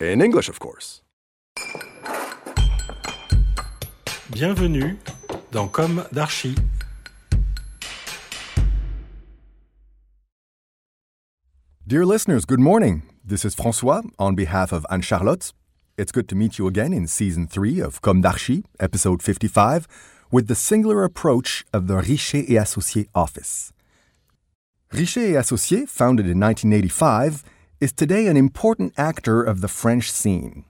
In English, of course. Bienvenue dans Com d'Archi. Dear listeners, good morning. This is Francois on behalf of Anne Charlotte. It's good to meet you again in season 3 of Com d'Archi, episode 55, with the singular approach of the Richez et Associés office. Richez et Associés, founded in 1985, is today an important actor of the French scene.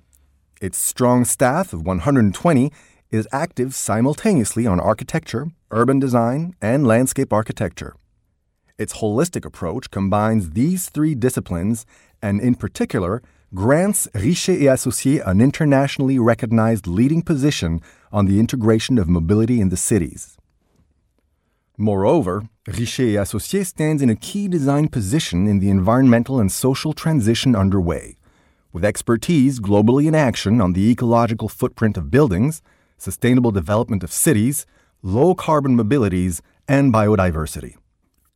Its strong staff of 120 is active simultaneously on architecture, urban design, and landscape architecture. Its holistic approach combines these three disciplines and, in particular, grants Richez et Associés an internationally recognized leading position on the integration of mobility in the cities. Moreover, Richez et Associés stands in a key design position in the environmental and social transition underway, with expertise globally in action on the ecological footprint of buildings, sustainable development of cities, low carbon mobilities, and biodiversity.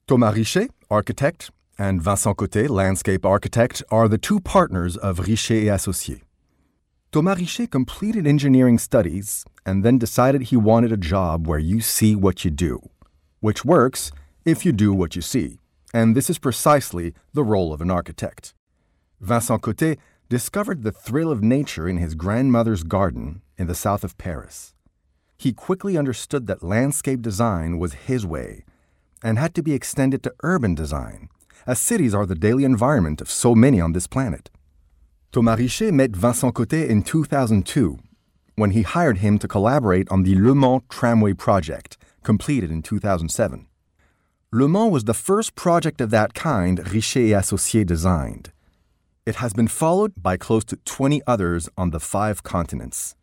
Thomas Richez, architect, and Vincent Coté, landscape architect, are the two partners of Richez et Associés. Thomas Richez completed engineering studies and then decided he wanted a job where you see what you do, which works if you do what you see, and this is precisely the role of an architect. Vincent Coté discovered the thrill of nature in his grandmother's garden in the south of Paris. He quickly understood that landscape design was his way and had to be extended to urban design, as cities are the daily environment of so many on this planet. Thomas Richez met Vincent Coté in 2002 when he hired him to collaborate on the Le Mans Tramway project, completed in 2007. Le Mans was the first project of that kind Richez et Associés designed. It has been followed by close to 20 others on the five continents.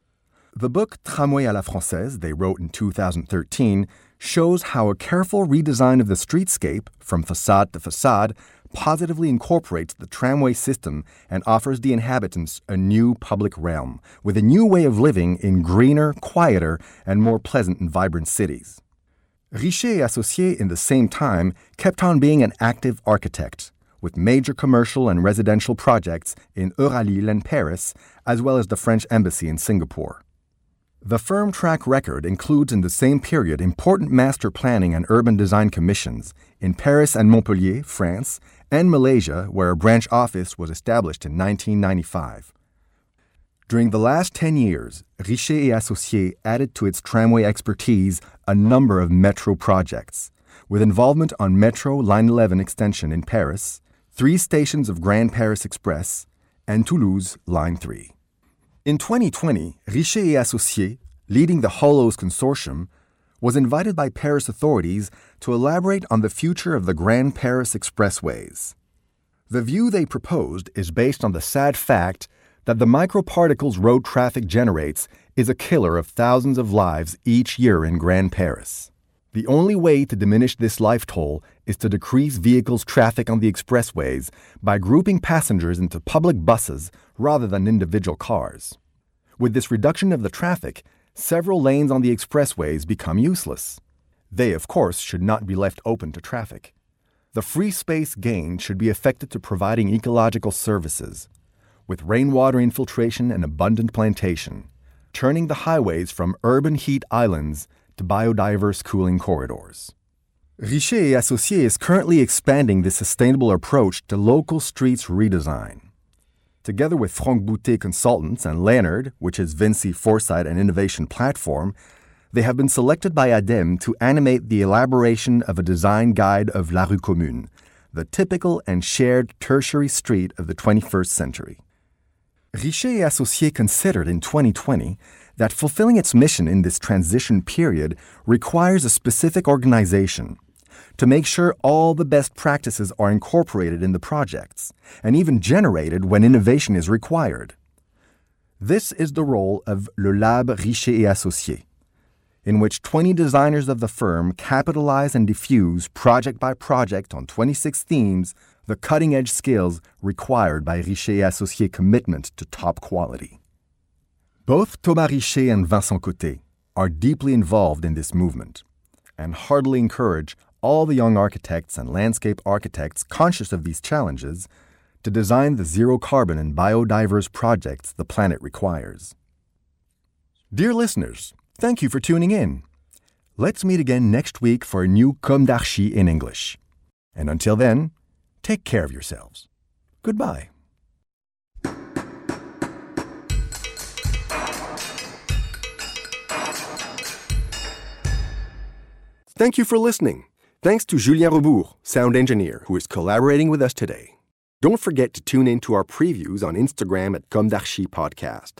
The book Tramway à la Française, they wrote in 2013, shows how a careful redesign of the streetscape, from facade to facade, positively incorporates the tramway system and offers the inhabitants a new public realm, with a new way of living in greener, quieter, and more pleasant and vibrant cities. Richez Associés, in the same time, kept on being an active architect, with major commercial and residential projects in Euralille and Paris, as well as the French Embassy in Singapore. The firm track record includes in the same period important master planning and urban design commissions in Paris and Montpellier, France, and Malaysia, where a branch office was established in 1995. During the last 10 years, Richez et Associés added to its tramway expertise a number of metro projects, with involvement on Metro Line 11 extension in Paris, three stations of Grand Paris Express, and Toulouse Line 3. In 2020, Richez et Associés, leading the Hollows Consortium, was invited by Paris authorities to elaborate on the future of the Grand Paris Expressways. The view they proposed is based on the sad fact that the microparticles road traffic generates is a killer of thousands of lives each year in Grand Paris. The only way to diminish this life toll is to decrease vehicles' traffic on the expressways by grouping passengers into public buses rather than individual cars. With this reduction of the traffic, several lanes on the expressways become useless. They, of course, should not be left open to traffic. The free space gained should be affected to providing ecological services, with rainwater infiltration and abundant plantation, turning the highways from urban heat islands to biodiverse cooling corridors. Richez Associés is currently expanding this sustainable approach to local streets redesign. Together with Franck Boutté Consultants and Leonard, which is Vinci Foresight and Innovation Platform, they have been selected by ADEME to animate the elaboration of a design guide of La Rue Commune, the typical and shared tertiary street of the 21st century. Richez et Associés considered in 2020 that fulfilling its mission in this transition period requires a specific organization to make sure all the best practices are incorporated in the projects and even generated when innovation is required. This is the role of Le Lab Richez et Associés, in which 20 designers of the firm capitalize and diffuse project by project on 26 themes the cutting edge skills required by Richez Associés' commitment to top quality. Both Thomas Richez and Vincent Coté are deeply involved in this movement and heartily encourage all the young architects and landscape architects conscious of these challenges to design the zero carbon and biodiverse projects the planet requires. Dear listeners, thank you for tuning in. Let's meet again next week for a new Comme in English. And until then, take care of yourselves. Goodbye. Thank you for listening. Thanks to Julien Rebours, sound engineer, who is collaborating with us today. Don't forget to tune in to our previews on Instagram at Comme Podcast.